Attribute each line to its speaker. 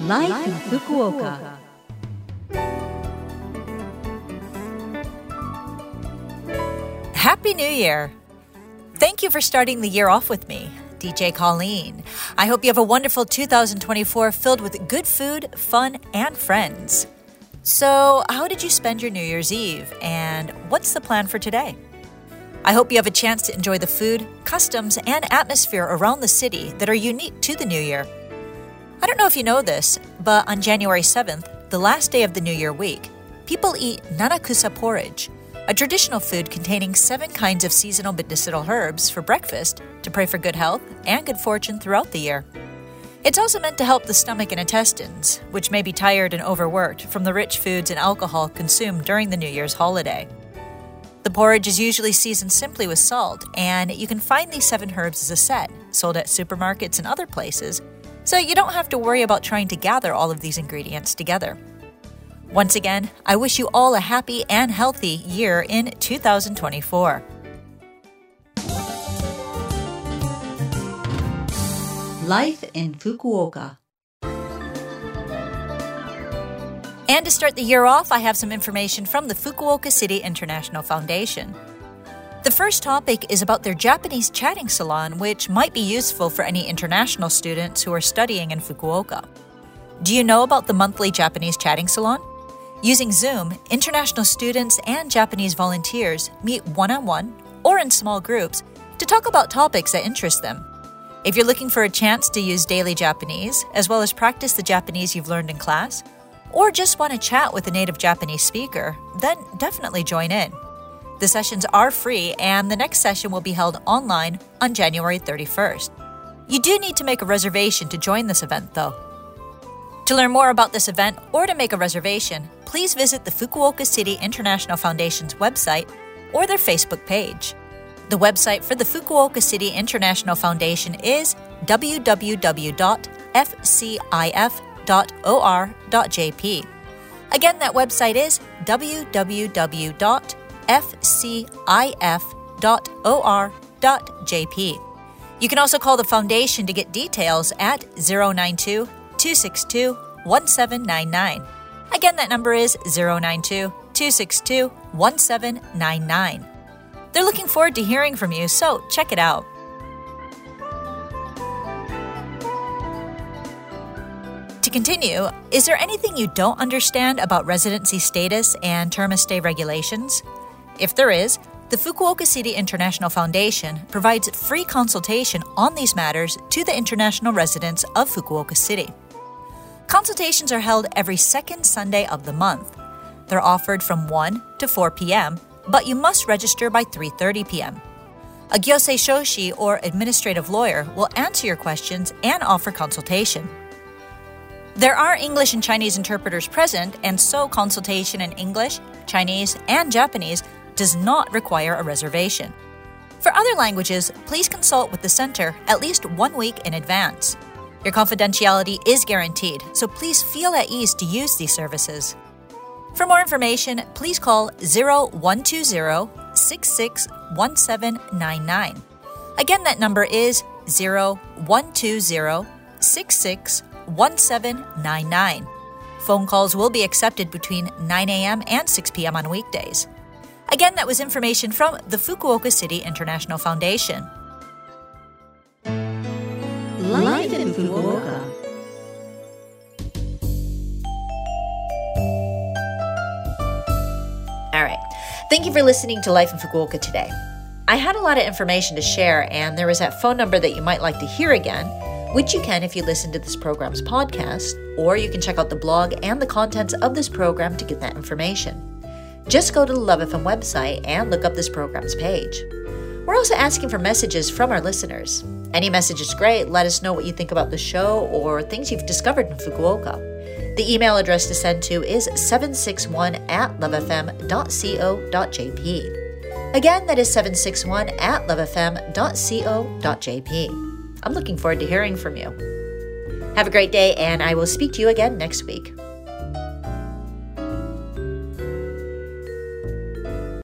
Speaker 1: Life, in Fukuoka.
Speaker 2: Happy New Year! Thank you for starting the year off with me, DJ Colleen. I hope you have a wonderful 2024 filled with good food, fun, and friends. So, how did you spend your New Year's Eve, and what's the plan for today? I hope you have a chance to enjoy the food, customs, and atmosphere around the city that are unique to the New Year. I don't know if you know this, but on January 7th, the last day of the New Year week, people eat nanakusa porridge, a traditional food containing seven kinds of seasonal medicinal herbs for breakfast to pray for good health and good fortune throughout the year. It's also meant to help the stomach and intestines, which may be tired and overworked from the rich foods and alcohol consumed during the New Year's holiday. The porridge is usually seasoned simply with salt, and you can find these seven herbs as a set, sold at supermarkets and other places, so you don't have to worry about trying to gather all of these ingredients together. Once again, I wish you all a happy and healthy year in 2024.
Speaker 1: Life in Fukuoka.
Speaker 2: And to start the year off, I have some information from the Fukuoka City International Foundation. The first topic is about their Japanese chatting salon, which might be useful for any international students who are studying in Fukuoka. Do you know about the monthly Japanese chatting salon? Using Zoom, international students and Japanese volunteers meet one on one or in small groups to talk about topics that interest them. If you're looking for a chance to use daily Japanese, as well as practice the Japanese you've learned in class, or just want to chat with a native Japanese speaker, then definitely join in. The sessions are free, and the next session will be held online on January 31st. You do need to make a reservation to join this event, though. To learn more about this event or to make a reservation, please visit the Fukuoka City International Foundation's website or their Facebook page. The website for the Fukuoka City International Foundation is www.fcif.or.jp. Again, that website is www.fcif.or.jp. You can also call the foundation to get details at 092 262 1799. Again, that number is 092 262 1799. They're looking forward to hearing from you, so check it out. To continue, is there anything you don't understand about residency status and term of stay regulations? If there is, the Fukuoka City International Foundation provides free consultation on these matters to the international residents of Fukuoka City. Consultations are held every second Sunday of the month. They're offered from 1 to 4 p.m., but you must register by 3:30 p.m. A gyosei shoshi or administrative lawyer will answer your questions and offer consultation. There are English and Chinese interpreters present, and so consultation in English, Chinese, and Japanese does not require a reservation. For other languages, please consult with the center at least one week in advance. Your confidentiality is guaranteed, so please feel at ease to use these services. For more information, please call 0120 661799. Again, that number is 0120 66 1799. Phone calls will be accepted between 9 a.m. and 6 p.m. on weekdays. Again, that was information from the Fukuoka City International Foundation.
Speaker 1: Life in Fukuoka. All right. Thank you for listening to Life in Fukuoka today. I had a lot of information to share, and there is that phone number that you might like to hear again which you can if you listen to this program's podcast, or you can check out the blog and the contents of this program to get that information. Just go to the Love FM website and look up this program's page. We're also asking for messages from our listeners. Any message is great. Let us know what you think about the show or things you've discovered in Fukuoka.
Speaker 2: The email address to send to is 761 at lovefm.co.jp. Again, that is 761 at lovefm.co.jp. I'm looking forward to hearing from you. Have a great day, and I will speak to you again next week.